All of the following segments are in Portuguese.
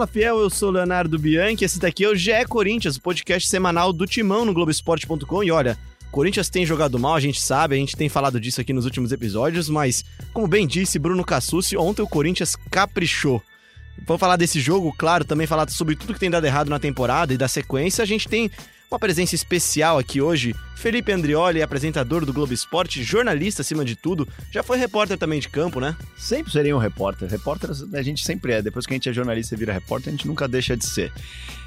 Fala Fiel, eu sou Leonardo Bianchi, esse daqui é o GE Corinthians, o podcast semanal do Timão no Globoesporte.com. E olha, Corinthians tem jogado mal, a gente sabe, a gente tem falado disso aqui nos últimos episódios, mas, como bem disse Bruno Cassucci, ontem o Corinthians caprichou. Vamos falar desse jogo, claro, também falar sobre tudo que tem dado errado na temporada e da sequência. A gente tem uma presença especial aqui hoje, Felipe Andrioli, apresentador do Globo Esporte, jornalista acima de tudo, já foi repórter também de campo, né? Sempre seria um repórter. Repórter a gente sempre é. Depois que a gente é jornalista e vira repórter, a gente nunca deixa de ser.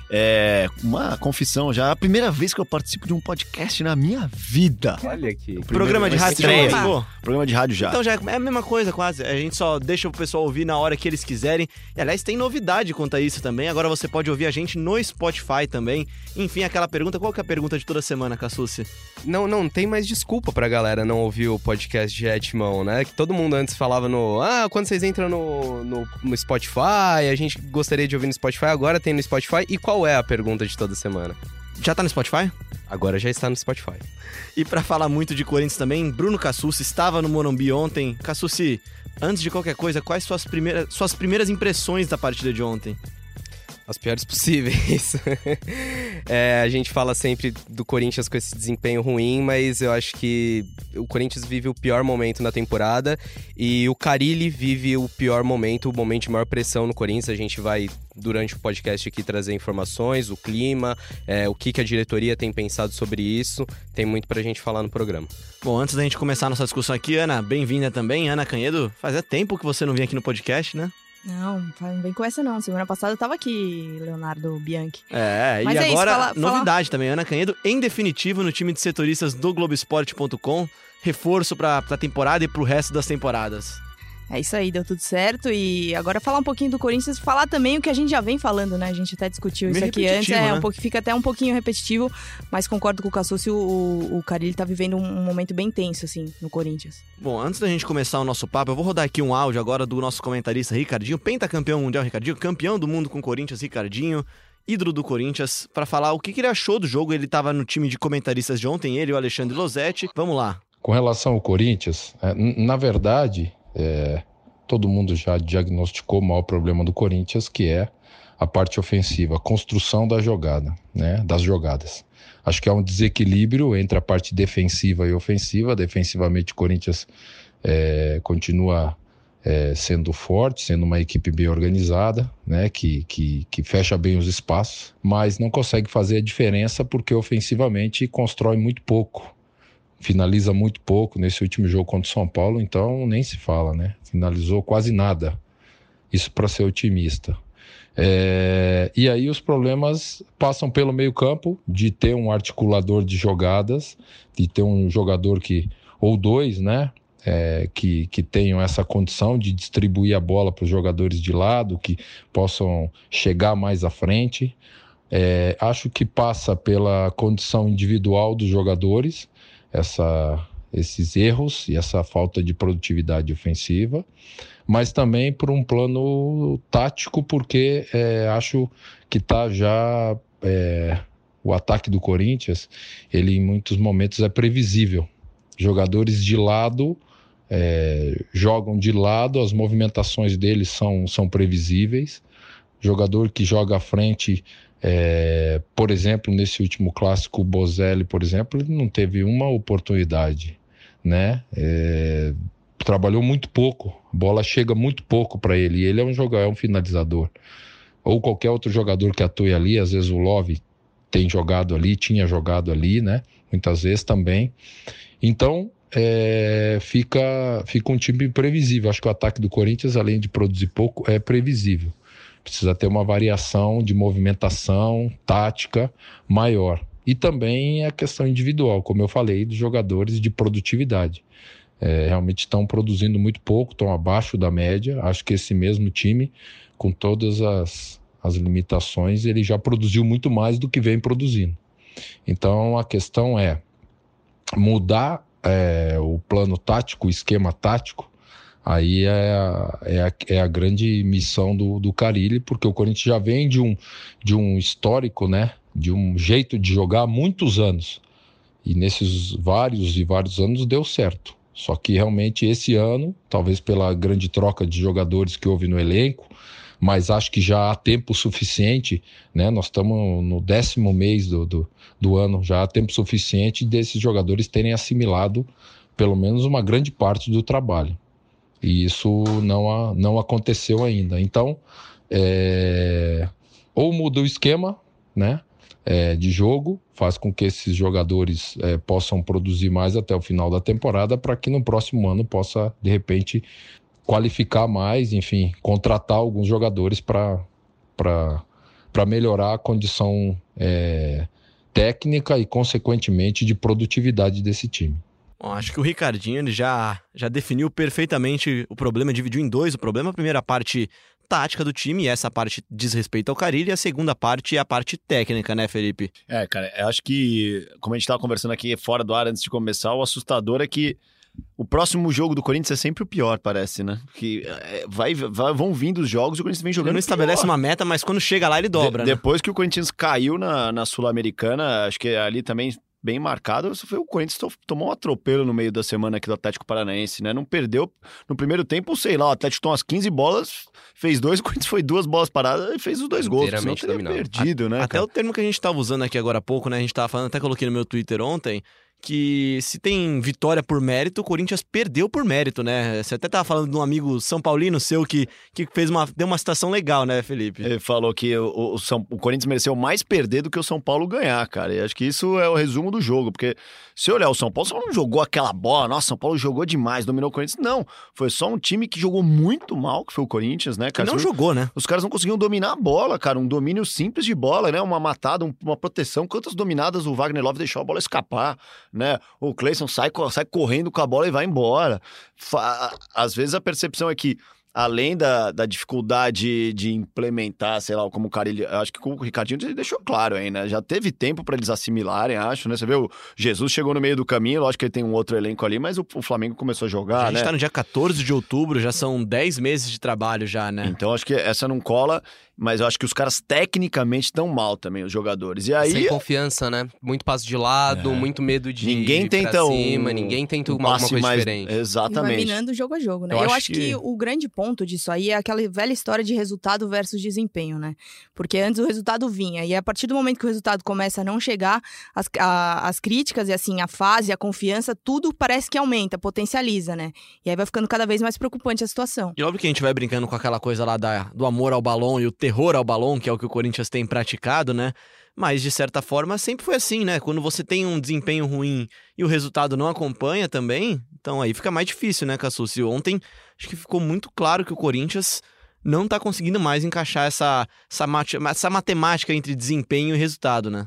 É uma confissão já, a primeira vez que eu participo de um podcast na minha vida. Olha aqui. Programa de rádio já? Programa de rádio já. Então já é a mesma coisa quase. A gente só deixa o pessoal ouvir na hora que eles quiserem. E aliás, tem novidade quanto a isso também. Agora você pode ouvir a gente no Spotify também. Enfim, aquela pergunta, qual que é a pergunta de toda semana, Cassucci? Não, não tem mais desculpa pra galera não ouvir o podcast de Etmão, né? Que todo mundo antes falava no. Ah, quando vocês entram no, no, no Spotify, a gente gostaria de ouvir no Spotify, agora tem no Spotify. E qual é a pergunta de toda semana? Já tá no Spotify? Agora já está no Spotify. E pra falar muito de Corinthians também, Bruno Cassucci estava no Morumbi ontem. Cassucci, antes de qualquer coisa, quais suas primeiras, suas primeiras impressões da partida de ontem? As piores possíveis. é, a gente fala sempre do Corinthians com esse desempenho ruim, mas eu acho que o Corinthians vive o pior momento na temporada e o Carilli vive o pior momento, o momento de maior pressão no Corinthians. A gente vai, durante o podcast aqui, trazer informações, o clima, é, o que, que a diretoria tem pensado sobre isso. Tem muito pra gente falar no programa. Bom, antes da gente começar a nossa discussão aqui, Ana, bem-vinda também. Ana Canhedo, fazia tempo que você não vinha aqui no podcast, né? Não, não vem com essa não. Semana passada eu tava aqui, Leonardo Bianchi. É, Mas e é isso, agora, fala- novidade também, Ana Canhedo, em definitivo, no time de setoristas do Globoesporte.com, reforço pra, pra temporada e pro resto das temporadas. É isso aí, deu tudo certo. E agora falar um pouquinho do Corinthians, falar também o que a gente já vem falando, né? A gente até discutiu Meio isso aqui antes. É, né? um pouco, fica até um pouquinho repetitivo, mas concordo com o Cassucci, o, o, Carilli tá vivendo um, um momento bem tenso, assim, no Corinthians. Bom, antes da gente começar o nosso papo, eu vou rodar aqui um áudio agora do nosso comentarista Ricardinho, pentacampeão mundial Ricardinho, campeão do mundo com o Corinthians, Ricardinho, ídolo do Corinthians, pra falar o que, que ele achou do jogo. Ele tava no time de comentaristas de ontem, ele e o Alexandre Losetti. Vamos lá. Com relação ao Corinthians, é, na verdade, é, todo mundo já diagnosticou o maior problema do Corinthians, que é a parte ofensiva, a construção da jogada, né, das jogadas. Acho que há um desequilíbrio entre a parte defensiva e ofensiva. Defensivamente, o Corinthians é, continua é, sendo forte, sendo uma equipe bem organizada, né, que, que, que fecha bem os espaços, mas não consegue fazer a diferença porque ofensivamente constrói muito pouco finaliza muito pouco nesse último jogo contra o São Paulo, então nem se fala, né? Finalizou quase nada. Isso para ser otimista. É, e aí os problemas passam pelo meio-campo de ter um articulador de jogadas, de ter um jogador que ou dois, né? é, que, que tenham essa condição de distribuir a bola para os jogadores de lado, que possam chegar mais à frente. É, acho que passa pela condição individual dos jogadores, essa, esses erros e essa falta de produtividade ofensiva, mas também por um plano tático, porque é, acho que está já é, o ataque do Corinthians, ele em muitos momentos é previsível. Jogadores de lado é, jogam de lado, as movimentações deles são, são previsíveis. Jogador que joga à frente é, por exemplo, nesse último clássico, o Bozelli, por exemplo, ele não teve uma oportunidade, né? É, trabalhou muito pouco, a bola chega muito pouco para ele, e ele é um jogador, é um finalizador. Ou qualquer outro jogador que atue ali, às vezes o Love tem jogado ali, tinha jogado ali, né? Muitas vezes também. Então, é, fica, fica um time previsível. Acho que o ataque do Corinthians, além de produzir pouco, é previsível precisa ter uma variação de movimentação tática maior. E também a questão individual, como eu falei, dos jogadores de produtividade. É, realmente estão produzindo muito pouco, estão abaixo da média. Acho que esse mesmo time, com todas as, as limitações, ele já produziu muito mais do que vem produzindo. Então a questão é mudar é, o plano tático, o esquema tático, Aí é a, é é a grande missão do, do Carilli, porque o Corinthians já vem de um, de um histórico, né? De um jeito de jogar há muitos anos. E nesses vários e vários anos deu certo. Só que realmente esse ano, talvez pela grande troca de jogadores que houve no elenco, mas acho que já há tempo suficiente, né? Nós estamos no décimo mês do, do, do ano, já há tempo suficiente desses jogadores terem assimilado pelo menos uma grande parte do trabalho. E isso não, não aconteceu ainda. Então, é, ou muda o esquema, né? É, de jogo, faz com que esses jogadores é, possam produzir mais até o final da temporada, para que no próximo ano possa, de repente, qualificar mais, enfim, contratar alguns jogadores para melhorar a condição é, técnica e, consequentemente, de produtividade desse time. Bom, acho que o Ricardinho ele já, já definiu perfeitamente o problema, dividiu em dois o problema. A primeira parte tática do time, e essa parte diz respeito ao Carilho, e a segunda parte é a parte técnica, né, Felipe? É, cara, eu acho que, como a gente estava conversando aqui fora do ar antes de começar, o assustador é que o próximo jogo do Corinthians é sempre o pior, parece, né? Que é, vai, vai, vão vindo os jogos e o Corinthians vem jogando. Ele não estabelece pior. uma meta, mas quando chega lá ele dobra. De, né? Depois que o Corinthians caiu na, na Sul-Americana, acho que ali também bem marcado, foi o Corinthians tomou um atropelo no meio da semana aqui do Atlético Paranaense, né? Não perdeu no primeiro tempo, sei lá, o Atlético tomou umas 15 bolas, fez dois, o Corinthians foi duas bolas paradas e fez os dois gols. Senão teria perdido, né? Até cara? o termo que a gente estava usando aqui agora há pouco, né? A gente tava falando, até coloquei no meu Twitter ontem, que se tem vitória por mérito, o Corinthians perdeu por mérito, né? Você até tava falando de um amigo São Paulino seu que, que fez uma, deu uma citação legal, né, Felipe? Ele falou que o, o, São, o Corinthians mereceu mais perder do que o São Paulo ganhar, cara. E acho que isso é o resumo do jogo, porque se olhar o São Paulo, São Paulo não jogou aquela bola, nossa, São Paulo jogou demais, dominou o Corinthians. Não, foi só um time que jogou muito mal, que foi o Corinthians, né, cara? Que não jogou, né? Os caras não conseguiam dominar a bola, cara. Um domínio simples de bola, né? Uma matada, uma proteção. Quantas dominadas o Wagner Love deixou a bola escapar, né? O Cleison sai, sai correndo com a bola e vai embora. Às vezes a percepção é que além da, da dificuldade de implementar, sei lá, como o cara, ele, acho que o Ricardinho deixou claro aí, né? Já teve tempo para eles assimilarem, acho, né? Você vê, o Jesus chegou no meio do caminho, lógico que ele tem um outro elenco ali, mas o, o Flamengo começou a jogar, A gente né? tá no dia 14 de outubro, já são 10 meses de trabalho já, né? Então acho que essa não cola, mas eu acho que os caras tecnicamente estão mal também, os jogadores. E aí. Sem confiança, né? Muito passo de lado, é. muito medo de. Ninguém tenta um, cima, ninguém tenta um uma, uma coisa mais... diferente. Exatamente. E vai minando jogo a jogo, né? Eu Eu, acho acho, que... que o grande ponto disso aí é aquela velha história de resultado versus desempenho, né? Porque antes o resultado vinha, e a partir do momento que o resultado começa a não chegar, as, a, as críticas e assim, a fase, a confiança, tudo parece que aumenta, potencializa, né? E aí vai ficando cada vez mais preocupante a situação. E óbvio que a gente vai brincando com aquela coisa lá da, do amor ao balão e o terror ao balão, que é o que o Corinthians tem praticado, né? Mas de certa forma sempre foi assim, né? Quando você tem um desempenho ruim e o resultado não acompanha também, então aí fica mais difícil, né, Cassucci? Ontem acho que ficou muito claro que o Corinthians não tá conseguindo mais encaixar essa, essa, essa matemática entre desempenho e resultado, né?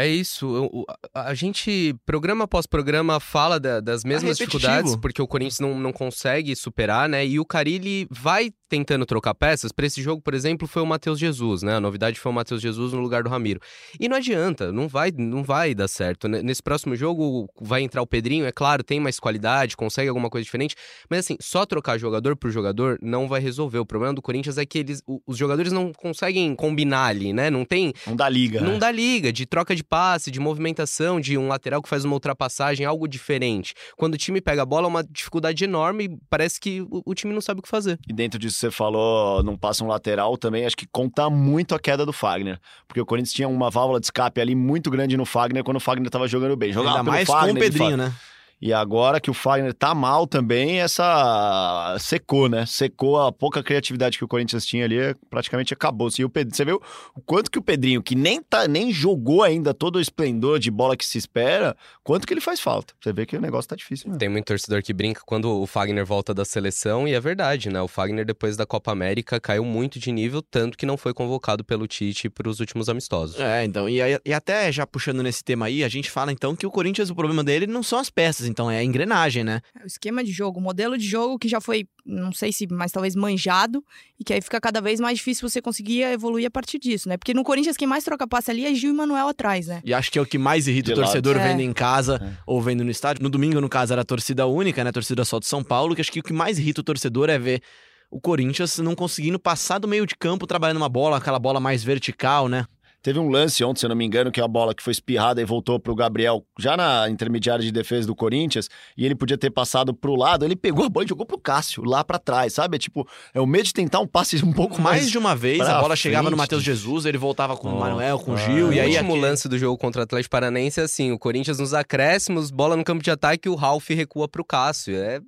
É isso. A gente, programa após programa, fala da, das mesmas é dificuldades, porque o Corinthians não, não consegue superar, né? E o Carilli vai tentando trocar peças. Para esse jogo, por exemplo, foi o Matheus Jesus, né? A novidade foi o Matheus Jesus no lugar do Ramiro. E não adianta, não vai, não vai dar certo. Nesse próximo jogo vai entrar o Pedrinho, é claro, tem mais qualidade, consegue alguma coisa diferente, mas assim, só trocar jogador por jogador não vai resolver. O problema do Corinthians é que eles, os jogadores não conseguem combinar ali, né? Não tem. Não dá liga. Não né? dá liga de troca de passe, de movimentação, de um lateral que faz uma ultrapassagem, algo diferente. Quando o time pega a bola, é uma dificuldade enorme, parece que o, o time não sabe o que fazer. E dentro disso você falou, não passa um lateral também, acho que conta muito a queda do Fagner. Porque o Corinthians tinha uma válvula de escape ali muito grande no Fagner quando o Fagner estava jogando bem. Jogava Ainda mais Fagner, com o Pedrinho, né? E agora que o Fagner tá mal também, essa secou, né? Secou a pouca criatividade que o Corinthians tinha ali, praticamente acabou. E o Pedro, você viu o quanto que o Pedrinho, que nem, tá, nem jogou ainda todo o esplendor de bola que se espera, quanto que ele faz falta. Você vê que o negócio tá difícil mesmo. Tem muito torcedor que brinca quando o Fagner volta da seleção, e é verdade, né? O Fagner, depois da Copa América, caiu muito de nível, tanto que não foi convocado pelo Tite para os últimos amistosos. É, então, e, e até já puxando nesse tema aí, a gente fala então que o Corinthians, o problema dele não são as peças, então é a engrenagem, né? O esquema de jogo, o modelo de jogo que já foi, não sei se, mas talvez manjado, e que aí fica cada vez mais difícil você conseguir evoluir a partir disso, né? Porque no Corinthians quem mais troca passe ali é Gil e Manuel atrás, né? E acho que é o que mais irrita De o torcedor lado. É. vendo em casa ou vendo no estádio. No domingo, no caso, era a torcida única, né? A torcida só de São Paulo, que acho que o que mais irrita o torcedor é ver o Corinthians não conseguindo passar do meio de campo trabalhando uma bola, aquela bola mais vertical, né? Teve um lance ontem, se eu não me engano, que é a bola que foi espirrada e voltou pro Gabriel, já na intermediária de defesa do Corinthians, e ele podia ter passado pro lado, ele pegou a bola e jogou pro Cássio, lá para trás, sabe? É tipo, é o medo de tentar um passe um pouco mais. Mais de uma vez, a bola frente. chegava no Matheus Jesus, ele voltava com o Nossa, Manuel, com o. Gil, o e aí último aquele- lance do jogo contra o Atlético Paranaense é assim: o Corinthians nos acréscimos, bola no campo de ataque, o Ralf recua pro Cássio. É,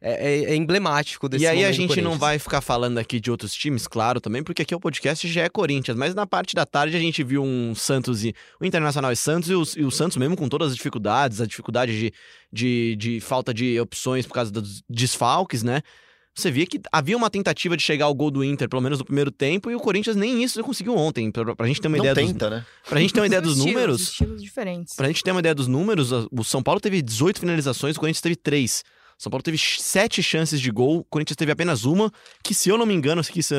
é, é- é emblemático desse E aí a gente não vai ficar falando aqui de outros times, claro, também, porque aqui o podcast já é Corinthians, mas na parte da tarde a gente viu um Santos e o Internacional e Santos, e o, e o Santos mesmo com todas as dificuldades, a dificuldade de, de, de falta de opções por causa dos desfalques, né? Você via que havia uma tentativa de chegar ao gol do Inter, pelo menos no primeiro tempo, e o Corinthians nem isso conseguiu ontem. Pra, pra gente ter uma Não ideia dos, tenta, né? pra gente ter uma ideia dos Estilos, números, Estilos diferentes. Pra gente ter uma ideia dos números, o São Paulo teve 18 finalizações, o Corinthians teve 3. São Paulo teve 7 chances de gol, o Corinthians teve apenas uma, que se eu não me engano, se- se-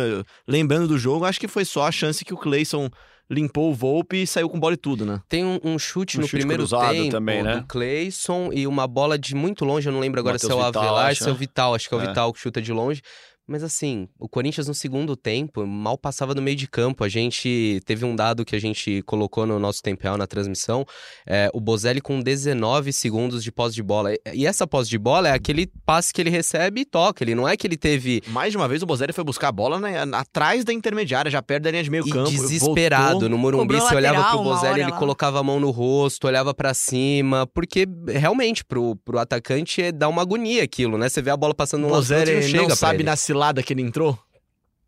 lembrando do jogo, acho que foi só a chance que o Cleison limpou o Volpe e saiu com bola e tudo, né? Tem um, um chute Um no chute primeiro tempo também, né? do Cleison e uma bola de muito longe, eu não lembro agora se é o Avelar, se é o né? Vital, acho que é o É. Vital que chuta de longe. Mas assim, o Corinthians no segundo tempo mal passava do meio de campo. A gente teve um dado que a gente colocou no nosso tempo real na transmissão. é, o Bozelli com 19 segundos de posse de bola. E- essa posse de bola é aquele passe que ele recebe e toca. Ele não é que ele teve Mais de uma vez o Bozelli foi buscar a bola né, atrás da intermediária, já perto da linha de meio e campo. desesperado voltou. no Morumbi, você olhava pro Bozelli, ele lá. colocava a mão no rosto, olhava pra cima, porque realmente pro, pro atacante é- dá uma agonia aquilo, né? Você vê a bola passando no lado e Bozelli não não, chega pra sabe na cilada que ele entrou?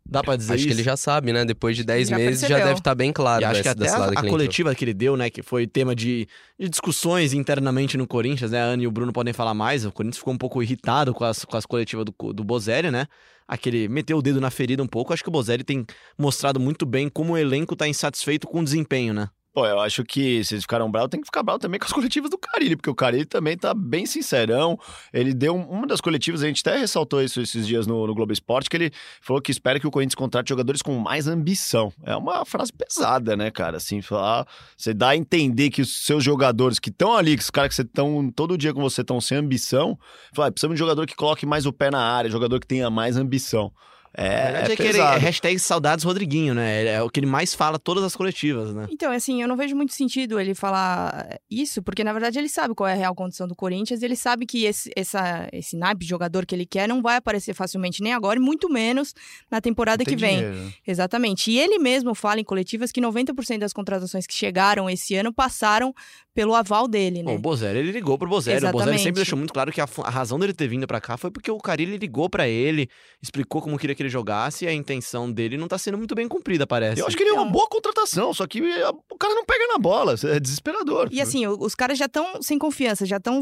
Dá pra dizer Acho isso? que ele já sabe, né? Depois de 10 Já meses já percebeu. deve estar bem claro E acho que até a, que a entrou. coletiva que ele deu, né, que foi tema de, de discussões internamente no Corinthians, né, a Ana e o Bruno podem falar mais, o Corinthians ficou um pouco irritado com as, com as coletivas do, do Bozelli, né, aquele, meteu o dedo na ferida um pouco, acho que o Bozelli tem mostrado muito bem como o elenco tá insatisfeito com o desempenho, né. Pô, eu acho que se eles ficaram bravos, tem que ficar bravo também com as coletivas do Carilli, porque o Carilli também tá bem sincerão. Ele deu um- uma das coletivas, a gente até ressaltou isso esses dias no, no Globo Esporte, que ele falou que espera que o Corinthians contrate jogadores com mais ambição. É uma frase pesada, né, cara? Assim, falar, você dá a entender que os seus jogadores que estão ali, que os caras que estão todo dia com você estão sem ambição, fala, "Ah, precisamos de um jogador que coloque mais o pé na área, jogador que tenha mais ambição. É, é é, que ele, é pesado. hashtag saudades Rodriguinho, né, é o que ele mais fala todas as coletivas, né. Então, assim, eu não vejo muito sentido ele falar isso, porque na verdade ele sabe qual é a real condição do Corinthians, e ele sabe que esse, essa, esse naipe de jogador que ele quer não vai aparecer facilmente nem agora, e muito menos na temporada Tem que vem. dinheiro, né? Exatamente. E ele mesmo fala em coletivas que 90% das contratações que chegaram esse ano passaram pelo aval dele, Bom, né? o Bozelli, ele ligou pro Bozelli. O Bozelli Exatamente. sempre deixou muito claro que a, a razão dele ter vindo pra cá foi porque o Carilli ligou pra ele, explicou como queria que ele jogasse e a intenção dele não tá sendo muito bem cumprida, parece. Eu acho que ele é uma Então- boa contratação, só que eh, o cara não pega na bola, é desesperador. E assim, os caras já estão sem confiança, já estão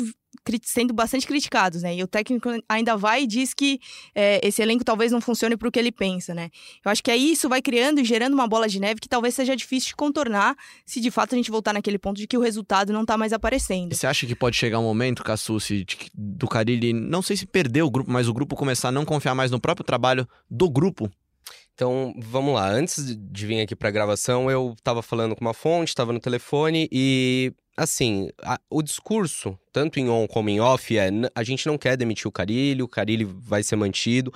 sendo bastante criticados, né? E o técnico ainda vai e diz que é, esse elenco talvez não funcione para o que ele pensa, né? Eu acho que aí isso vai criando e gerando uma bola de neve que talvez seja difícil de contornar se de fato a gente voltar naquele ponto de que o resultado não tá mais aparecendo. E você acha que pode chegar um momento, Cassucci, do Carilli, não sei se perder o grupo, mas o grupo começar a não confiar mais no próprio trabalho do grupo? Então, vamos lá. Antes de- vir aqui pra gravação, eu tava falando com uma fonte, tava no telefone e, assim, a- o discurso, tanto em on como em off, é "N- a gente não quer demitir o Carilli, o Carilli vai ser mantido.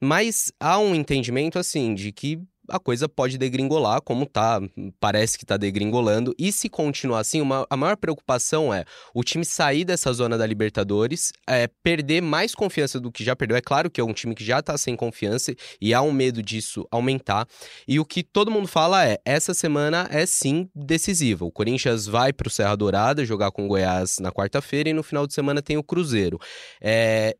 Mas há um entendimento, assim, de que a coisa pode degringolar, como tá, parece que tá degringolando. E se continuar assim, uma- a maior preocupação é o time sair dessa zona da Libertadores, é, perder mais confiança do que já perdeu. É claro que é um time que já tá sem confiança e há um medo disso aumentar. E o que todo mundo fala é: essa semana é sim decisiva. O Corinthians vai pro Serra Dourada jogar com o Goiás na quarta-feira e no final de semana tem o Cruzeiro. É,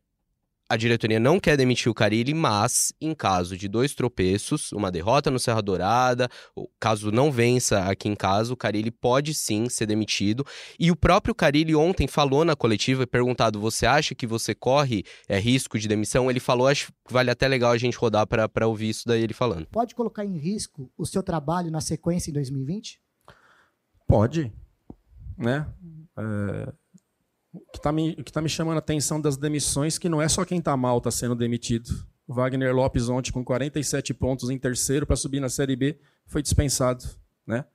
a diretoria não quer demitir o Carilli, mas em caso de dois tropeços, uma derrota no Serra Dourada, ou caso não vença aqui em casa, o Carilli pode sim ser demitido. E o próprio Carilli ontem falou na coletiva, e perguntado: você acha que você corre é, risco de demissão? Ele falou, acho que vale até legal a gente rodar para ouvir isso daí ele falando. Pode colocar em risco o seu trabalho na sequência em 2020? Pode, né? É, que está me, tá me chamando a atenção das demissões que não é só quem está mal está sendo demitido. Wagner Lopes ontem com 47 pontos em terceiro para subir na Série B foi dispensado, né?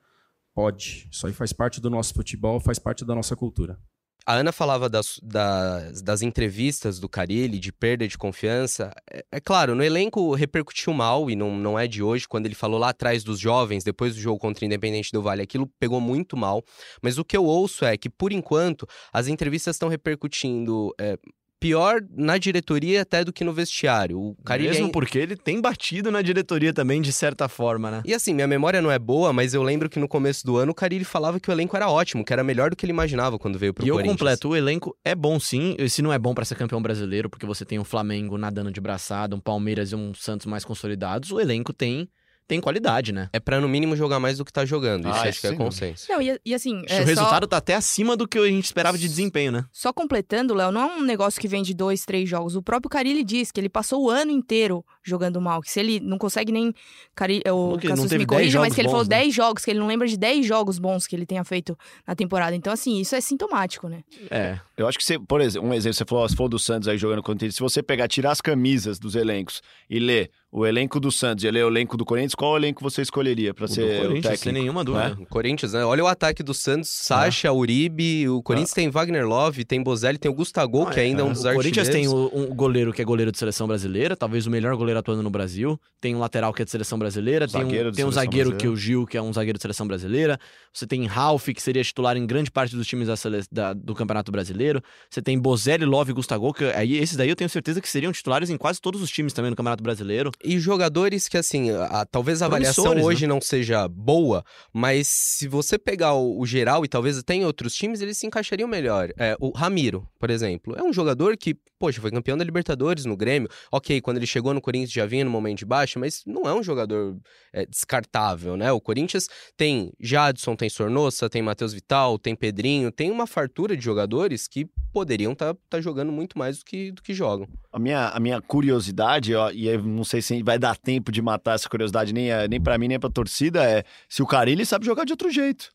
Pode. Isso aí faz parte do nosso futebol, faz parte da nossa cultura. A Ana falava das, das, das, entrevistas do Carilli, de perda de confiança. É, é, claro, no elenco repercutiu mal, e não, não é de hoje, quando ele falou lá atrás dos jovens, depois do jogo contra o Independente do Vale, aquilo pegou muito mal. Mas o que eu ouço é que, por enquanto, as entrevistas estão repercutindo é, pior na diretoria até do que no vestiário. O Carilli Mesmo é... porque ele tem batido na diretoria também, de certa forma, né? E assim, minha memória não é boa, mas eu lembro que no começo do ano o Carilli falava que o elenco era ótimo, que era melhor do que ele imaginava quando veio pro e Corinthians. E eu completo, o elenco é bom sim, se não é bom para ser campeão brasileiro, porque você tem um Flamengo nadando de braçada, um Palmeiras e um Santos mais consolidados, o elenco tem tem qualidade, né? É para no mínimo jogar mais do que tá jogando. Isso ah, acho que é consenso. Não, e, e assim. É, o resultado só... tá até acima do que a gente esperava de desempenho, né? Só completando, Léo, não é um negócio que vem de dois, três jogos. O próprio Carilli diz que ele passou o ano inteiro jogando mal. Que se ele não consegue nem. Cari... O Cassus me corrija, mas que ele bons, falou né? 10 jogos, que ele não lembra de 10 jogos bons que ele tenha feito na temporada. Então, assim, isso é sintomático, né? É. Eu acho que você, por exemplo, um exemplo, você falou, você falou do Santos aí jogando contra ele. Se você pegar, tirar as camisas dos elencos e ler o elenco do Santos e ler o elenco do Corinthians, qual elenco você escolheria para ser o técnico? Sem nenhuma dúvida. É? Corinthians, né? Olha o ataque do Santos, Sacha, ah. Uribe, o Corinthians ah. tem Wagner Love, tem Bozelli, tem o Gustavo, ah, que ainda é um dos artilheiros. O Corinthians tem um goleiro que é goleiro de seleção brasileira, talvez o melhor goleiro atuando no Brasil. Tem um lateral que é de seleção brasileira, tem um, tem um zagueiro brasileira. que é o Gil, que é um zagueiro de seleção brasileira. Você tem Ralf, que seria titular em grande parte dos times da, da, do Campeonato Brasileiro. Você tem Bozelli, Love e Gustavo, que aí esses daí eu tenho certeza que seriam titulares em quase todos os times também no Campeonato Brasileiro. E jogadores que, assim, a, talvez a avaliação né? hoje né? não seja boa, mas se você pegar o, o, geral e talvez até em outros times, eles se encaixariam melhor. É, o Ramiro, por exemplo, é um jogador que, poxa, foi campeão da Libertadores no Grêmio. Ok, quando ele chegou no Corinthians já vinha no momento de baixa, mas não é um jogador é, descartável, né? O Corinthians tem Jadson, tem Sornossa, tem Matheus Vital, tem Pedrinho, tem uma fartura de jogadores que poderiam estar tá, tá jogando muito mais do que, do que jogam. A minha, a minha curiosidade, ó, e eu não sei se vai dar tempo de matar essa curiosidade nem, nem para mim nem pra torcida, é se o Carilli sabe jogar de outro jeito.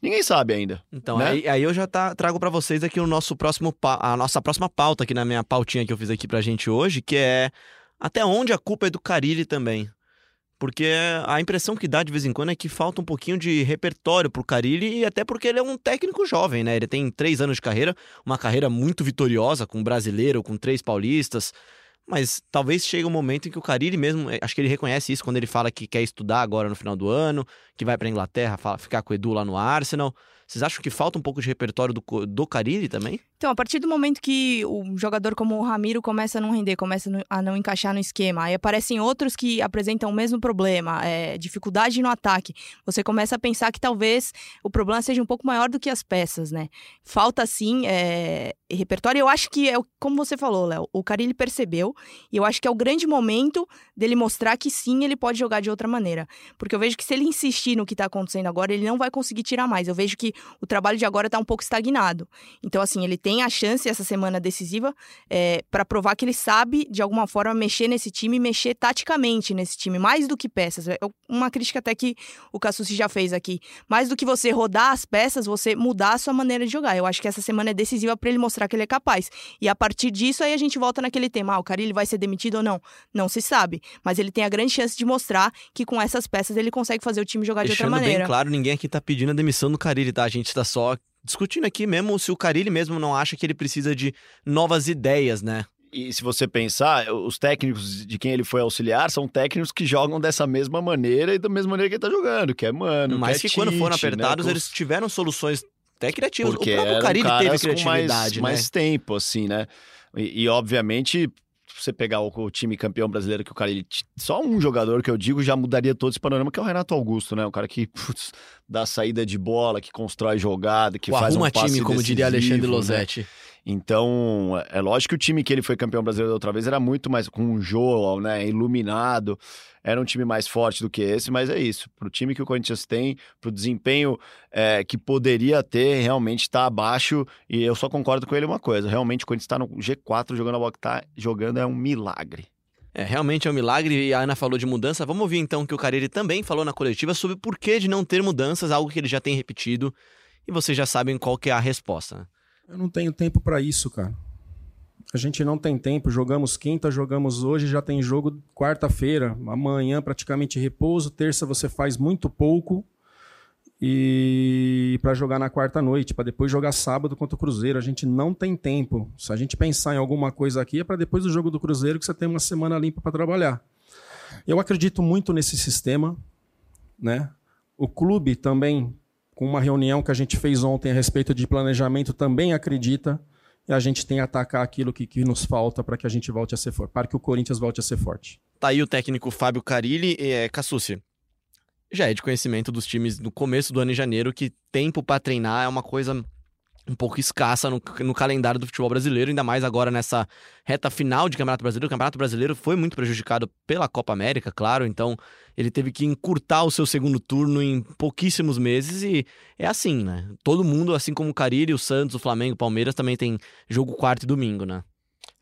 Ninguém sabe ainda. Então, né? aí, aí, eu já tá, trago para vocês aqui o nosso próximo a nossa próxima pauta aqui na minha pautinha que eu fiz aqui pra gente hoje, que é até onde a culpa é do Carilli também. Porque a impressão que dá de vez em quando é que falta um pouquinho de repertório pro Carilli, e até porque ele é um técnico jovem, né? Ele tem três anos de carreira, uma carreira muito vitoriosa, com um brasileiro, com três paulistas. Mas talvez chegue um momento em que o Carilli mesmo, eh, acho que ele reconhece isso quando ele fala que quer estudar agora no final do ano, que vai pra Inglaterra fala, ficar com o Edu lá no Arsenal. Vocês acham que falta um pouco de repertório do, do Carilli também? Então, a partir do momento que o jogador como o Ramiro começa a não render, começa a não encaixar no esquema, aí aparecem outros que apresentam o mesmo problema, é, dificuldade no ataque, você começa a pensar que talvez o problema seja um pouco maior do que as peças, né? Falta, sim, é, repertório. Eu acho que é como você falou, Léo, o Carilli percebeu, e eu acho que é o grande momento dele mostrar que sim, ele pode jogar de outra maneira. Porque eu vejo que se ele insistir no que está acontecendo agora, ele não vai conseguir tirar mais. Eu vejo que o trabalho de agora está um pouco estagnado. Então, assim, ele tem a chance essa semana decisiva é, para provar que ele sabe, de alguma forma, mexer nesse time, mexer taticamente nesse time, mais do que peças. É uma crítica até que o Cassucci já fez aqui. Mais do que você rodar as peças, você mudar a sua maneira de jogar. Eu acho que essa semana é decisiva para ele mostrar que ele é capaz. E a partir disso, aí a gente volta naquele tema: ah, o Carilli vai ser demitido ou não? Não se sabe. Mas ele tem a grande chance de mostrar que com essas peças ele consegue fazer o time jogar Deixando de outra maneira. bem claro, ninguém aqui tá pedindo a demissão do Carilli, tá? A gente tá só discutindo aqui mesmo se o Carilli mesmo não acha que ele precisa de novas ideias, né? E se você pensar, os técnicos de quem ele foi auxiliar são técnicos que jogam dessa mesma maneira e da mesma maneira que ele tá jogando, que é mano. Mas que, é que quando foram né, apertados, né? eles tiveram soluções até criativas. Porque o próprio Carilli teve criatividade, com mais, né? mais tempo, assim, né? E, e obviamente, você pegar o, o, time campeão brasileiro que o cara ele, só um jogador que eu digo já mudaria todo esse panorama que é o Renato Augusto, né? O cara que putz, dá saída de bola, que constrói jogada, que o faz um passe time, como diria Alexandre Losetti. Né? Então, é lógico que o time que ele foi campeão brasileiro da outra vez era muito mais com um jogo, né, iluminado. Era um time mais forte do que esse, mas é isso. Para o time que o Corinthians tem, para o desempenho é, que poderia ter, realmente está abaixo. E eu só concordo com ele uma coisa: realmente o Corinthians está no G4 jogando a bola que está jogando é um milagre. É, realmente é um milagre e a Ana falou de mudança. Vamos ouvir então que o Cariri também falou na coletiva sobre o porquê de não ter mudanças, algo que ele já tem repetido. E vocês já sabem qual que é a resposta. Eu não tenho tempo para isso, cara. A gente não tem tempo. Jogamos quinta, jogamos hoje, já tem jogo quarta-feira. Amanhã praticamente repouso. Terça você faz muito pouco. E para jogar na quarta noite, para depois jogar sábado contra o Cruzeiro. A gente não tem tempo. Se a gente pensar em alguma coisa aqui, é para depois do jogo do Cruzeiro que você tem uma semana limpa para trabalhar. Eu acredito muito nesse sistema, né? O clube também, com uma reunião que a gente fez ontem a respeito de planejamento, também acredita e a gente tem que atacar aquilo que, que nos falta para que a gente volte a ser forte, para que o Corinthians volte a ser forte. Tá aí o técnico Fábio Carilli e é, Cassucci. Já é de conhecimento dos times no começo do ano em janeiro que tempo para treinar é uma coisa um pouco escassa no, no, calendário do futebol brasileiro, ainda mais agora nessa reta final de Campeonato Brasileiro. O Campeonato Brasileiro foi muito prejudicado pela Copa América, claro, então ele teve que encurtar o seu segundo turno em pouquíssimos meses e é assim, né? Todo mundo, assim como o Carilli, o Santos, o Flamengo, o Palmeiras, também tem jogo quarto e domingo, né?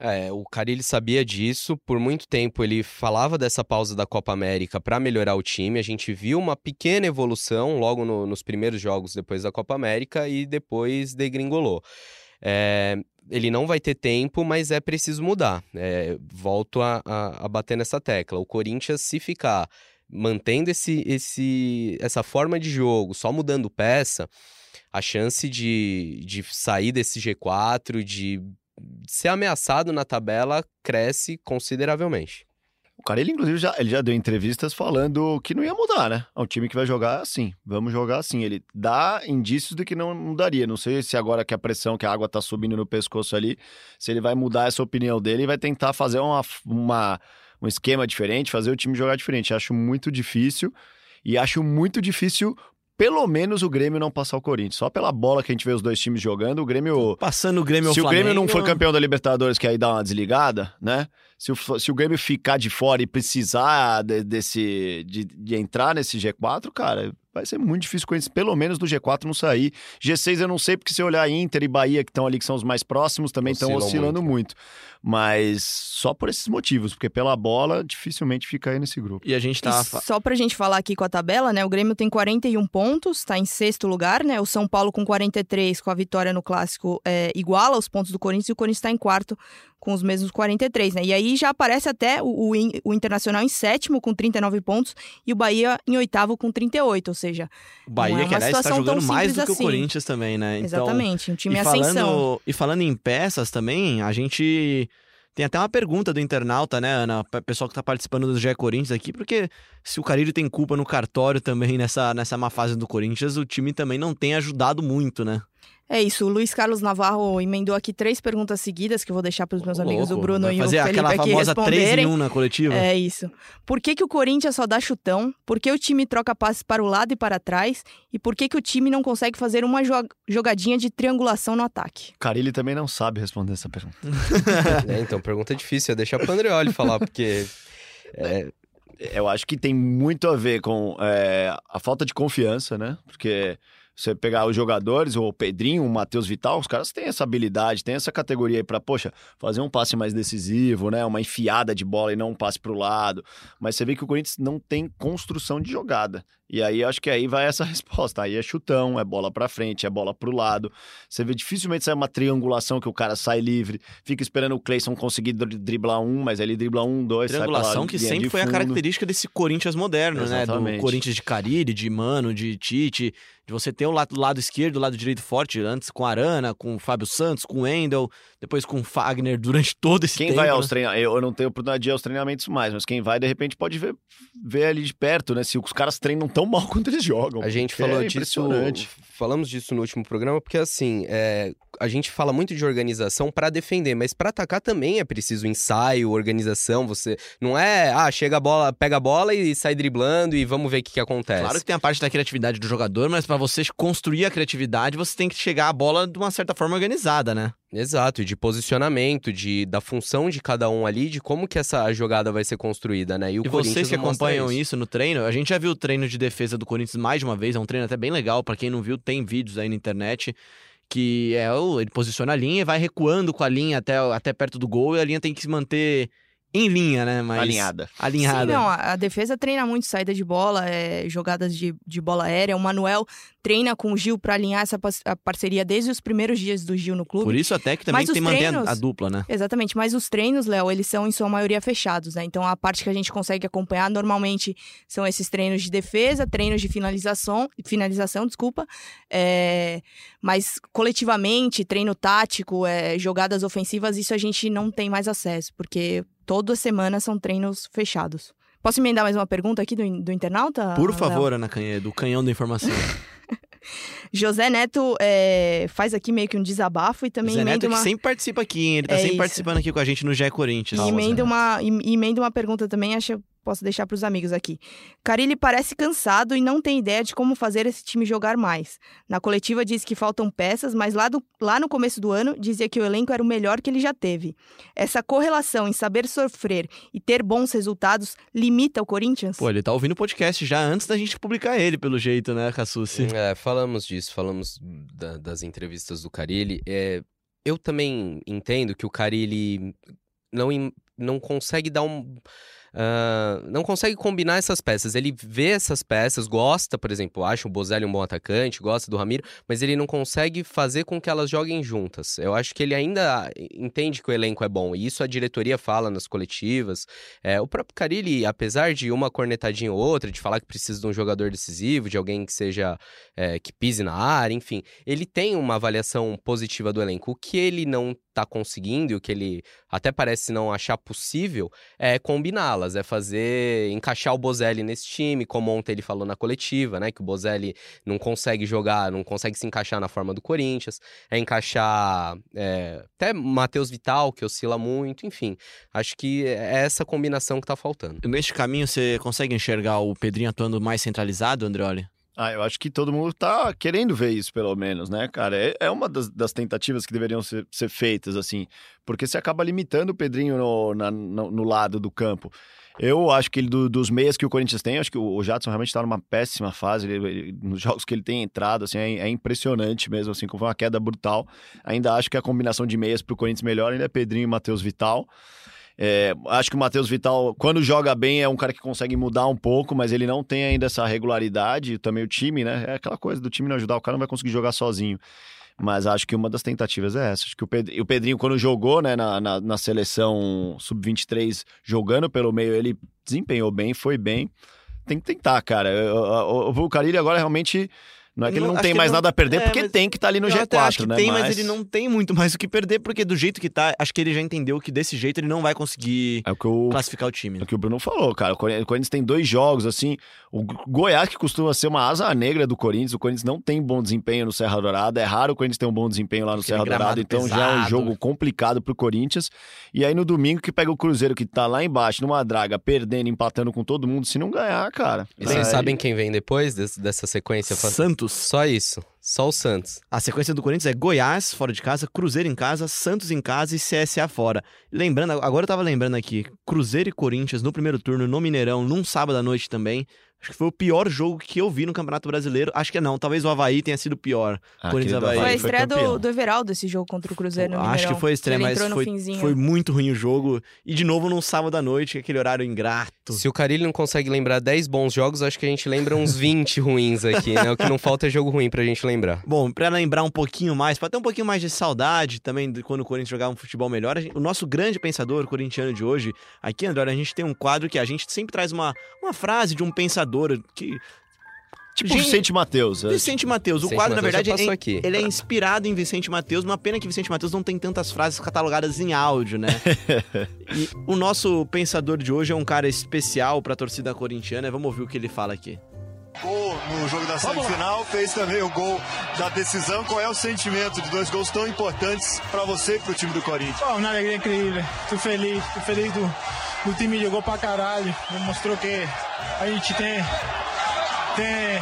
É, o Carilli sabia disso. Por muito tempo ele falava dessa pausa da Copa América para melhorar o time. A gente viu uma pequena evolução logo no, nos primeiros jogos depois da Copa América e depois degringolou. É, ele não vai ter tempo, mas é preciso mudar. É, volto a, a, a bater nessa tecla. O Corinthians, se ficar mantendo esse, esse, essa forma de jogo, só mudando peça, a chance de, de sair desse G4, de ser ameaçado na tabela cresce consideravelmente. O cara, ele inclusive já, ele já deu entrevistas falando que não ia mudar, né? É um time que vai jogar assim, vamos jogar assim. Ele dá indícios de que não mudaria. Não sei se agora que a pressão, que a água tá subindo no pescoço ali, se ele vai mudar essa opinião dele e vai tentar fazer uma, uma, um esquema diferente, fazer o time jogar diferente. Acho muito difícil. E acho muito difícil pelo menos o Grêmio não passar o Corinthians. Só pela bola que a gente vê os dois times jogando, o Grêmio. Passando o Grêmio Se o Grêmio não for campeão da Libertadores, que aí dá uma desligada, né? Se o, se o Grêmio ficar de fora e precisar de, desse, de, de entrar nesse G4, cara, vai ser muito difícil com eles, pelo menos do G4 não sair. G6 eu não sei, porque se olhar Inter e Bahia, que estão ali, que são os mais próximos, também estão oscilando muito. muito. Mas só por esses motivos, porque pela bola, dificilmente fica aí nesse grupo. E a gente tá. E só pra gente falar aqui com a tabela, né? O Grêmio tem 41 pontos, tá em sexto lugar, né? O São Paulo com 43, com a vitória no clássico, é, iguala os pontos do Corinthians, e o Corinthians tá em quarto com os mesmos 43, né? E aí já aparece até o, o, o, Internacional em sétimo com 39 pontos e o Bahia em oitavo com 38, ou seja, o Bahia é que aliás está jogando mais do que assim. o Corinthians também, né? Então, Exatamente, um time e falando, ascensão. E falando em peças também, a gente tem até uma pergunta do internauta, né, Ana? O pessoal que tá participando do GE Corinthians aqui, porque se o Carilho tem culpa no cartório também nessa, nessa má fase do Corinthians, o time também não tem ajudado muito, né? É isso, o Luiz Carlos Navarro emendou aqui três perguntas seguidas que eu vou deixar para os meus amigos o Bruno Vai e o fazer Felipe aquela aqui famosa responderem. 3 em 1 na coletiva? É isso. Por que, que o Corinthians só dá chutão? Por que o time troca passes para o lado e para trás? E por que, que o time não consegue fazer uma jogadinha de triangulação no ataque? Carilli também não sabe responder essa pergunta. é, então, pergunta difícil, é deixar para o Andreoli falar, porque... É... Eu acho que tem muito a ver com é, a falta de confiança, né? Porque você pegar os jogadores, o Pedrinho, o Matheus Vital, os caras têm essa habilidade, têm essa categoria aí para, poxa, fazer um passe mais decisivo, né? Uma enfiada de bola e não um passe para o lado. Mas você vê que o Corinthians não tem construção de jogada. E aí acho que aí vai essa resposta. Aí é chutão, é bola para frente, é bola para o lado. Você vê dificilmente sai uma triangulação que o cara sai livre, fica esperando o Cleison conseguir driblar um, mas ele dribla um, dois, Triangulação sai que sempre foi a característica desse Corinthians moderno, Exatamente. né? Do Corinthians de Carille, de Mano, de Tite, de você ter o lado, lado esquerdo, o lado direito forte, antes com Arana, com Fábio Santos, com Wendel, depois com Fagner durante todo esse quem tempo. Quem vai aos né? treinamentos, eu não tenho oportunidade de ir aos treinamentos mais, mas quem vai, de repente, pode ver, ver ali de perto, né? Se os caras treinam tão mal quanto eles jogam. A gente falou é disso. Falamos disso no último programa, porque assim, é, a gente fala muito de organização para defender, mas para atacar também é preciso ensaio, organização. Você não é, ah, chega a bola, pega a bola e sai driblando e vamos ver o que, que acontece. Claro que tem a parte da criatividade do jogador, mas para você construir a criatividade, você tem que chegar a bola de uma certa forma organizada, né? Exato, e de posicionamento, de, da função de cada um ali, de como que essa jogada vai ser construída, né? E, e vocês que acompanham isso. isso. no treino, a gente já viu o treino de defesa do Corinthians mais de uma vez, é um treino até bem legal, para quem não viu, tem vídeos aí na internet, que é o, ele posiciona a linha e vai recuando com a linha até, até perto do gol, e a linha tem que se manter em linha, né? Mas... Alinhada. Alinhada. Sim, não, a, defesa treina muito saída de bola, é, jogadas de, de bola aérea. O Manuel treina com o Gil para alinhar essa parceria desde os primeiros dias do Gil no clube. Por isso até que também tem que manter a- a, dupla, né? Exatamente, mas os treinos, Léo, eles são em sua maioria fechados, né? Então a parte que a gente consegue acompanhar normalmente são esses treinos de defesa, treinos de finalização, finalização, desculpa. É, mas coletivamente, treino tático, é, jogadas ofensivas, isso a gente não tem mais acesso, porque toda semana são treinos fechados. Posso emendar mais uma pergunta aqui do, do internauta? Por Léo? favor, Ana Canhedo, o canhão da informação. José Neto é, faz aqui meio que um desabafo e também emenda Neto uma... que sempre participa aqui, hein? Ele tá É sempre isso. participando aqui com a gente no GE Corinthians. E emenda uma, e- e emenda uma pergunta também, acho posso deixar para os amigos aqui. Carilli parece cansado e não tem ideia de como fazer esse time jogar mais. Na coletiva diz que faltam peças, mas lá, do- lá no começo do ano dizia que o elenco era o melhor que ele já teve. Essa correlação em saber sofrer e ter bons resultados limita o Corinthians? Pô, ele tá ouvindo o podcast já antes da gente publicar ele, pelo jeito, né, Cassucci? É, falamos disso, falamos da- das entrevistas do Carilli. É, eu também entendo que o Carilli não, não consegue dar um. Ah, não consegue combinar essas peças. Ele vê essas peças, gosta, por exemplo, acha o Bozelli um bom atacante, gosta do Ramiro, mas ele não consegue fazer com que elas joguem juntas. Eu acho que ele ainda entende que o elenco é bom, e isso a diretoria fala nas coletivas. É, o próprio Carilli, apesar de uma cornetadinha ou outra, de falar que precisa de um jogador decisivo, de alguém que seja é, que pise na área, enfim, ele tem uma avaliação positiva do elenco. O que ele não tá conseguindo e o que ele até parece não achar possível é combiná-las, é fazer encaixar o Bozelli nesse time, como ontem ele falou na coletiva, né, que o Bozelli não consegue jogar, não consegue se encaixar na forma do Corinthians, é encaixar é, até Matheus Vital, que oscila muito, enfim, acho que é essa combinação que tá faltando. Neste caminho, você consegue enxergar o Pedrinho atuando mais centralizado, Andreoli? Ah, eu acho que todo mundo tá querendo ver isso, pelo menos, né, cara? É, é uma das, das tentativas que deveriam ser, ser feitas, assim, porque você acaba limitando o Pedrinho no, na- no, no lado do campo. Eu acho que ele, do- dos meias que o Corinthians tem, acho que o, o Jadson realmente tá numa péssima fase. Ele- ele- nos jogos que ele tem entrado, assim, é, é impressionante mesmo, assim, como foi uma queda brutal. Ainda acho que a combinação de meias pro Corinthians melhor ainda é Pedrinho e Matheus Vital. É, acho que o Matheus Vital, quando joga bem, é um cara que consegue mudar um pouco, mas ele não tem ainda essa regularidade. Também o time, né? É aquela coisa do time não ajudar, o cara não vai conseguir jogar sozinho. Mas acho que uma das tentativas é essa. Acho que o, Ped- o Pedrinho, quando jogou né, na, na, na seleção sub-23, jogando pelo meio, ele desempenhou bem, foi bem. Tem que tentar, cara. O Carilli agora realmente. Não é que ele Não, não tem mais não- nada a perder, é, porque mas- tem que estar ali no eu até G4, acho que né? tem, mas... ele não tem muito mais o que perder, porque do jeito que tá, acho que ele já entendeu que desse jeito ele não vai conseguir É o que o classificar o time. É o que o Bruno falou, cara. O Corinthians, tem dois jogos, assim. O Goiás, que costuma ser uma asa negra do Corinthians, o Corinthians não tem bom desempenho no Serra Dourada. É raro o Corinthians ter um bom desempenho lá no Aquele Serra Dourada, então já é um pesado. jogo complicado pro Corinthians. E aí no domingo que pega o Cruzeiro, que tá lá embaixo, numa draga, perdendo, empatando com todo mundo, se não ganhar, cara. E vocês Aí- sabem quem vem depois desse- dessa sequência? Fa- Santos. Só isso, só o Santos. A sequência do Corinthians é Goiás fora de casa, Cruzeiro em casa, Santos em casa e CSA fora. Lembrando, agora eu tava lembrando aqui, Cruzeiro e Corinthians no primeiro turno, no Mineirão, num sábado à noite também. Acho que foi o pior jogo que eu vi no Campeonato Brasileiro. Acho que não, talvez o Havaí tenha sido pior. Ah, Corinthians do Havaí. Foi a estreia do, campeão. do Everaldo esse jogo contra o Cruzeiro no Acho Mineirão. que foi estreia, ele mas entrou no foi, finzinho. foi muito ruim o jogo. E de novo num sábado à noite, aquele horário ingrato. Se o Carilli não consegue lembrar 10 bons jogos, acho que a gente lembra uns 20 ruins aqui, né? O que não falta é jogo ruim pra gente lembrar. Bom, pra lembrar um pouquinho mais, pra ter um pouquinho mais de saudade também de quando o Corinthians jogava um futebol melhor, gente- o nosso grande pensador corintiano de hoje, aqui, André, a gente tem um quadro que a gente sempre traz uma, uma frase de um pensador que. Tipo Gente, Vicente Matheus. é. Vicente Matheus. O Vicente quadro, na Mateus já verdade, passou é, aqui. ele é inspirado em Vicente Matheus. Uma pena que Vicente Matheus não tem tantas frases catalogadas em áudio, né? e o nosso pensador de hoje é um cara especial pra torcida corintiana. Vamos ouvir o que ele fala aqui. gol no jogo da semifinal, fez também o gol da decisão. Qual é o sentimento de dois gols tão importantes para você e para o time do Corinthians? Pô, uma alegria incrível. Tô feliz, tô feliz do, do time jogou pra caralho. Mostrou que a gente tem, tem,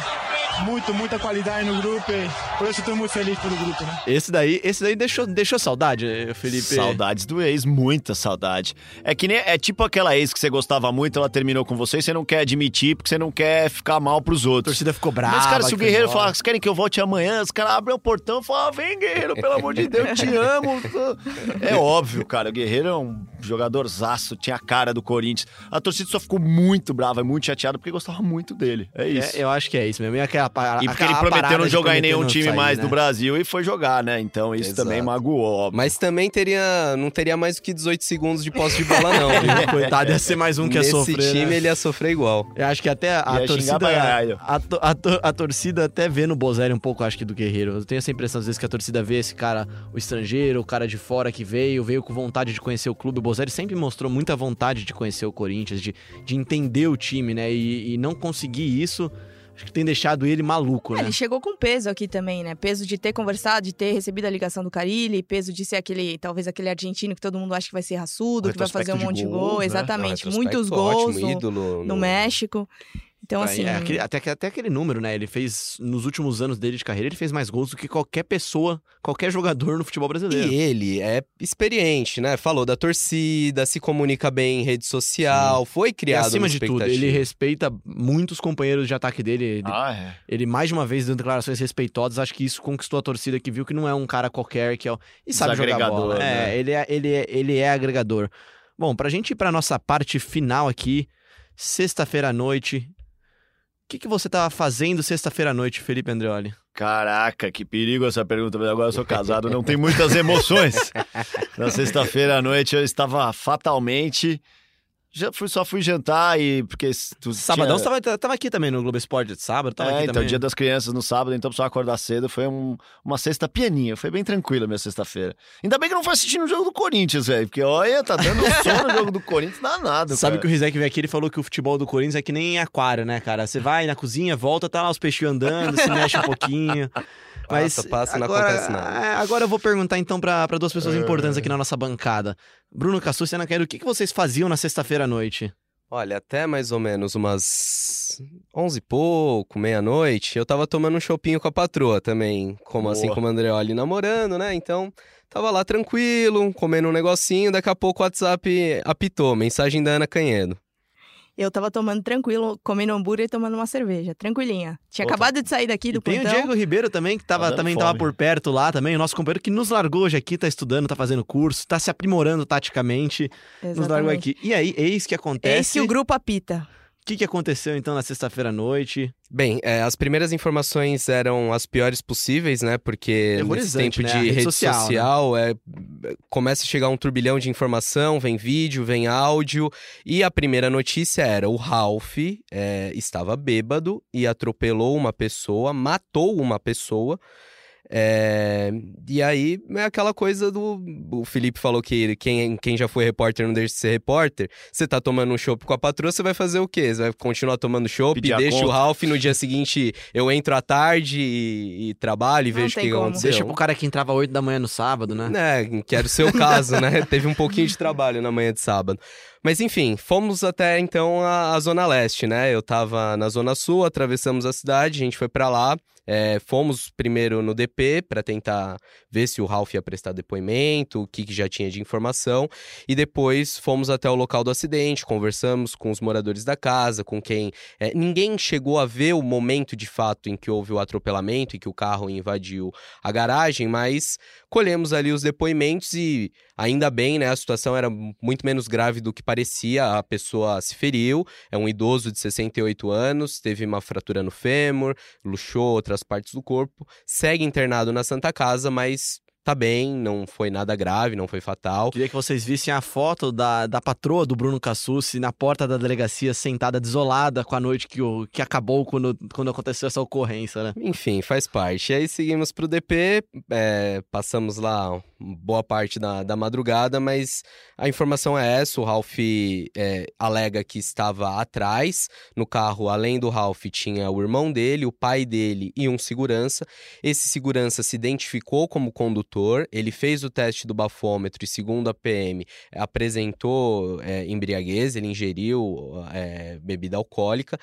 muito, muita qualidade no grupo e por isso estou muito feliz pelo grupo, né? Esse daí, esse daí deixou, deixou saudade, Felipe. Saudades do ex, muita saudade. É que nem é tipo aquela ex que você gostava muito, ela terminou com você e você não quer admitir porque você não quer ficar mal pros A outros. torcida ficou brava. Mas, cara, se o Guerreiro falar, vocês querem que eu volte amanhã? Os caras abrem o portão e falam, ah, vem, Guerreiro, pelo amor de Deus, eu te amo. É óbvio, cara, o Guerreiro é um jogador zaço, tinha a cara do Corinthians. A torcida só ficou muito brava, muito chateada, porque gostava muito dele. É isso. É, eu acho que é isso mesmo. E, aquela, E porque ele aquela prometeu não jogar em nenhum time sair, mais né? do Brasil e foi jogar, né? Então isso Exato. também magoou, óbvio. Mas também teria, não teria mais do que 18 segundos de posse de bola, não. Coitado, ia ser mais um que ia Nesse sofrer. time né? ele ia sofrer igual. Eu acho que até a Ia torcida. A, a a torcida até vê no Bozelli um pouco, acho que, do Guerreiro. Eu tenho essa impressão, às vezes, que a torcida vê esse cara, o estrangeiro, o cara de fora que veio, veio com vontade de conhecer o clube. O Bozelli sempre mostrou muita vontade de conhecer o Corinthians, de, de entender o time, né? E, e não conseguir isso, acho que tem deixado ele maluco, É, né? Ele chegou com peso aqui também, né? Peso de ter conversado, de ter recebido a ligação do Carilli, peso de ser aquele, talvez aquele argentino que todo mundo acha que vai ser raçudo, que vai fazer um monte de gols, gol. né? Exatamente. Muitos gols ótimo, no, ídolo no México. Então, É, assim. é, aquele- até, que- até aquele número, né? Ele fez, nos últimos anos dele de carreira, ele fez mais gols do que qualquer pessoa, qualquer jogador no futebol brasileiro. E ele é experiente, né? Falou da torcida, se comunica bem em rede social, foi E criado acima uma de tudo, ele respeita muitos companheiros de ataque dele. Ele, Ah, é. ele mais de uma vez dando declarações respeitosas. Acho que isso conquistou a torcida que viu que não é um cara qualquer que é o- e sabe jogar bola. É, né? ele é, ele é, ele é agregador. Bom, pra gente ir pra nossa parte final aqui, sexta-feira à noite. O que, que você tava fazendo sexta-feira à noite, Felipe Andreoli? Caraca, que perigo essa pergunta, mas agora eu sou casado, não tem muitas emoções. Na sexta-feira à noite eu estava fatalmente. Já fui, só fui jantar e. Porque tu Sabadão tinha... você tava, tava aqui também no Globo Esporte de sábado, tava é, aqui então, também. dia das crianças no sábado, então precisava acordar cedo. Foi um- uma sexta pianinha, foi bem tranquila a minha sexta-feira. Ainda bem que não foi assistindo o jogo do Corinthians, velho, porque olha, tá dando sono no jogo do Corinthians, danado. Sabe cara. que o Rizek veio aqui ele falou que o futebol do Corinthians é que nem aquário, né, cara? Você vai na cozinha, volta, tá lá os peixinhos andando, se mexe um pouquinho. Mas Passa, passa, não agora, acontece nada. é, Agora eu vou perguntar então pra pra duas pessoas importantes aqui na nossa bancada. Bruno Cassus e Ana Quero, o que, que vocês faziam na sexta-feira à noite? Olha, até mais ou menos umas 11 e pouco, meia-noite, eu tava tomando um chopinho com a patroa também, como assim Boa. como o Andreoli namorando, né? Então, tava lá tranquilo, comendo um negocinho, daqui a pouco o WhatsApp apitou, mensagem da Ana Canhedo. Eu tava tomando tranquilo, comendo hambúrguer e tomando uma cerveja, tranquilinha. Tinha Opa. acabado de sair daqui do E tem o plantão. Diego Ribeiro também, que tava, Tá também fome. tava por perto lá também, o nosso companheiro que nos largou hoje aqui, tá estudando, tá fazendo curso, tá se aprimorando taticamente, nos largou Exatamente. aqui. E aí, eis que acontece... Eis que o grupo apita. O que, que aconteceu então na sexta-feira à noite? Bem, é, as primeiras informações eram as piores possíveis, né? Porque nesse tempo né? de rede rede, social, social, é, começa a chegar um turbilhão de informação, vem vídeo, vem áudio. E a primeira notícia era: o Ralph é, estava bêbado e atropelou uma pessoa, matou uma pessoa. É, e aí é aquela coisa do. O Felipe falou que quem, quem já foi repórter não deixa de ser repórter. Você tá tomando um chopp com a patroa, você vai fazer o quê? Você vai continuar tomando chopp, deixa o conta. Ralph no dia seguinte eu entro à tarde e, e trabalho e Não vejo o que como. aconteceu. Deixa pro cara que entrava às 8 da manhã no sábado, né? É, que era o seu caso, né? Teve um pouquinho de trabalho na manhã de sábado. Mas enfim, fomos até então a, a Zona Leste, né? Eu tava na Zona Sul, atravessamos a cidade, a gente foi pra lá. É, fomos primeiro no DP para tentar ver se o Ralph ia prestar depoimento, o que, que já tinha de informação. E depois fomos até o local do acidente, conversamos com os moradores da casa, com quem. é, ninguém chegou a ver o momento de fato em que houve o atropelamento e que o carro invadiu a garagem, mas colhemos ali os depoimentos e ainda bem, né? A situação era muito menos grave do que parecia. A pessoa se feriu, é um idoso de 68 anos, teve uma fratura no fêmur, luxou outras partes do corpo, segue internado na Santa Casa, mas tá bem, não foi nada grave, não foi fatal. Queria que vocês vissem a foto da, da patroa do Bruno Cassucci na porta da delegacia, sentada desolada com a noite que, o, que acabou quando, quando aconteceu essa ocorrência, né? Enfim, faz parte. E aí seguimos pro DP, é, passamos lá boa parte da, da madrugada, mas a informação é essa: o Ralph é, alega que estava atrás. No carro, além do Ralph, tinha o irmão dele, o pai dele e um segurança. Esse segurança se identificou como condutor ele fez o teste do bafômetro e, segundo a PM, apresentou é, embriaguez, ele ingeriu é, bebida alcoólica.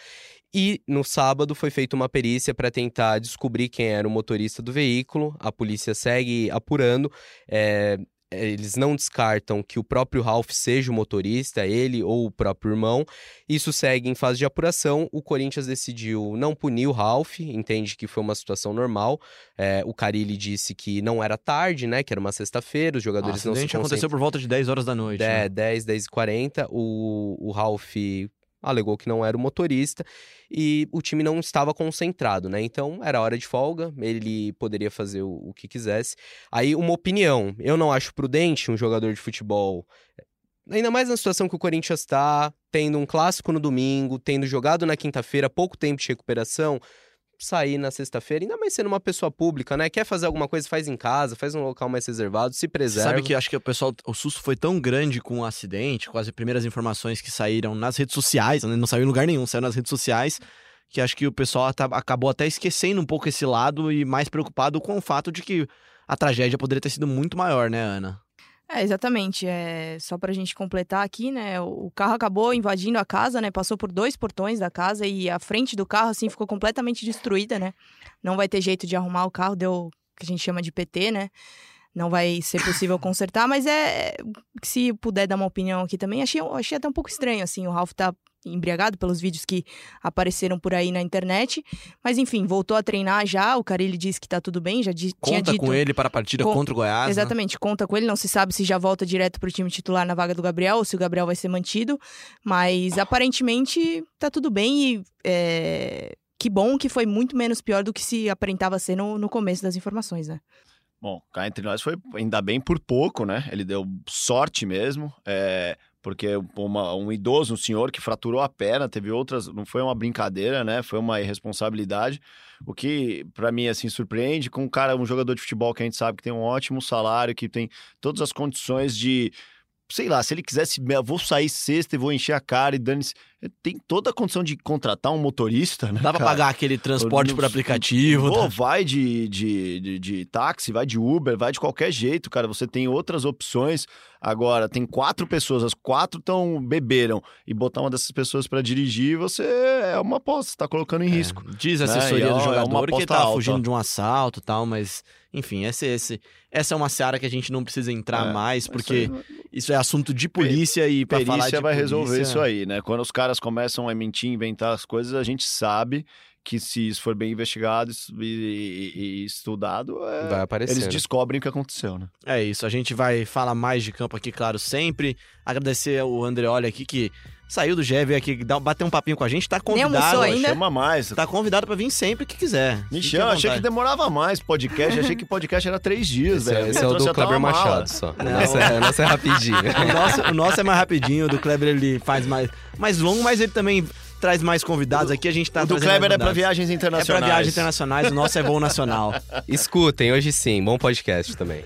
E no sábado foi feita uma perícia para tentar descobrir quem era o motorista do veículo. A polícia segue apurando. É, eles não descartam que o próprio Ralph seja o motorista, ele ou o próprio irmão. Isso segue em fase de apuração. O Corinthians decidiu não punir o Ralph, entende que foi uma situação normal. É, o Carilli disse que não era tarde, né? Que era uma sexta-feira, os jogadores não se concentram. aconteceu por volta de 10 horas da noite. É, né? 10, 10 e 40. O, o Ralph alegou que não era o motorista e o time não estava concentrado, né? Então era hora de folga, ele poderia fazer o, o que quisesse. Aí, uma opinião: eu não acho prudente um jogador de futebol. Ainda mais na situação que o Corinthians está, tendo um clássico no domingo, tendo jogado na quinta-feira, pouco tempo de recuperação sair na sexta-feira, ainda mais sendo uma pessoa pública, né? Quer fazer alguma coisa, faz em casa, faz um local mais reservado, se preserva. Sabe que acho que o pessoal, o susto foi tão grande com o acidente, com as primeiras informações que saíram nas redes sociais, né? não saiu em lugar nenhum, saiu nas redes sociais, que acho que o pessoal acabou até esquecendo um pouco esse lado e mais preocupado com o fato de que a tragédia poderia ter sido muito maior, né, Ana? É, exatamente. É, só para a gente completar aqui, né? O carro acabou invadindo a casa, né? Passou por dois portões da casa e a frente do carro, assim, ficou completamente destruída, né? Não vai ter jeito de arrumar o carro, deu que a gente chama de PT, né? Não vai ser possível consertar, mas é. Se puder dar uma opinião aqui também, achei, achei até um pouco estranho, assim. O Ralph tá embriagado pelos vídeos que apareceram por aí na internet. Mas enfim, voltou a treinar já. O Carilli disse que tá tudo bem, já di conta tinha dito. com ele para a partida Com- contra o Goiás. né? Exatamente, conta com ele. Não se sabe se já volta direto pro time titular na vaga do Gabriel ou se o Gabriel vai ser mantido. Mas aparentemente tá tudo bem e é, que bom que foi muito menos pior do que se aparentava ser no, no começo das informações, né? Bom, cá entre nós foi ainda bem por pouco, né? Ele deu sorte mesmo, é, porque uma- um idoso, um senhor que fraturou a perna, teve outras, não foi uma brincadeira, né? Foi uma irresponsabilidade. O que, pra mim, assim, surpreende com um cara, um jogador de futebol que a gente sabe que tem um ótimo salário, que tem todas as condições de. Sei lá, se ele quisesse, "Eu vou sair sexta e vou encher a cara e dane-se. Tem toda a condição de contratar um motorista, né? Dá pra cara? pagar aquele transporte por aplicativo. Pô, tá? vai de, de, de, de táxi, vai de Uber, vai de qualquer jeito, cara. Você tem outras opções. Agora, tem quatro pessoas, as quatro estão beberam. E botar uma dessas pessoas pra dirigir, você é uma aposta, você tá colocando em risco. Diz a né? assessoria E é do é uma jogador que aposta tava alta. fugindo de um assalto e tal, mas enfim, esse, esse, essa é uma seara que a gente não precisa entrar É, mais, porque Isso aí, isso é assunto de polícia e pra falar perícia de vai resolver polícia- isso aí, né? Quando os caras começam a mentir, inventar as coisas, a gente sabe que se isso for bem investigado e, e- e estudado, é, Vai aparecer. eles né? descobrem o que aconteceu, né? É isso, a gente vai falar mais de campo aqui, claro, sempre. Agradecer ao Andreoli aqui que saiu do GE, veio aqui bater um papinho com a gente, tá convidado. ainda? Chama mais. Tá convidado pra vir sempre que quiser. Me chama, achei que demorava mais podcast. achei que podcast era três dias, Esse, é- velho. esse é o do Kleber mala. Machado só. Não. nosso é, o nosso é rapidinho. O nosso, o nosso é mais rapidinho, o do Kleber ele faz mais, mais longo, mas ele também traz mais convidados aqui. A gente tá O do Kleber é pra convidados. viagens É internacionais. pra viagens internacionais, o nosso é voo nacional. Escutem, hoje sim. Bom podcast também.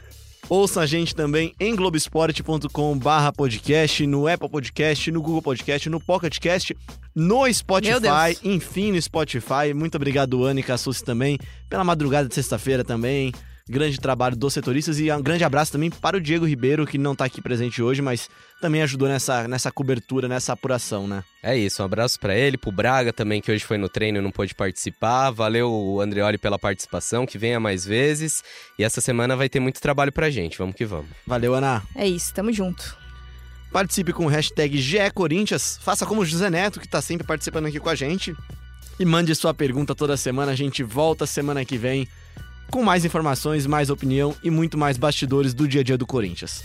Ouça a gente também em globesport.com barra podcast, no Apple Podcast, no Google Podcast, no Pocket Cast, no Spotify, enfim, no Spotify. Muito obrigado, Ana e Cassucci também, pela madrugada de sexta-feira também. Grande trabalho dos setoristas e um grande abraço também para o Diego Ribeiro, que não tá aqui presente hoje, mas também ajudou nessa, nessa cobertura, nessa apuração, né? É isso, um abraço pra ele, pro Braga também, que hoje foi no treino e não pôde participar. Valeu, o Andreoli, pela participação, que venha mais vezes. E essa semana vai ter muito trabalho pra gente, vamos que vamos. Valeu, Ana. É isso, tamo junto. Participe com o hashtag GECorinthians. Faça como o José Neto, que tá sempre participando aqui com a gente. E mande sua pergunta toda semana. A gente volta semana que vem com mais informações, mais opinião e muito mais bastidores do dia a dia do Corinthians.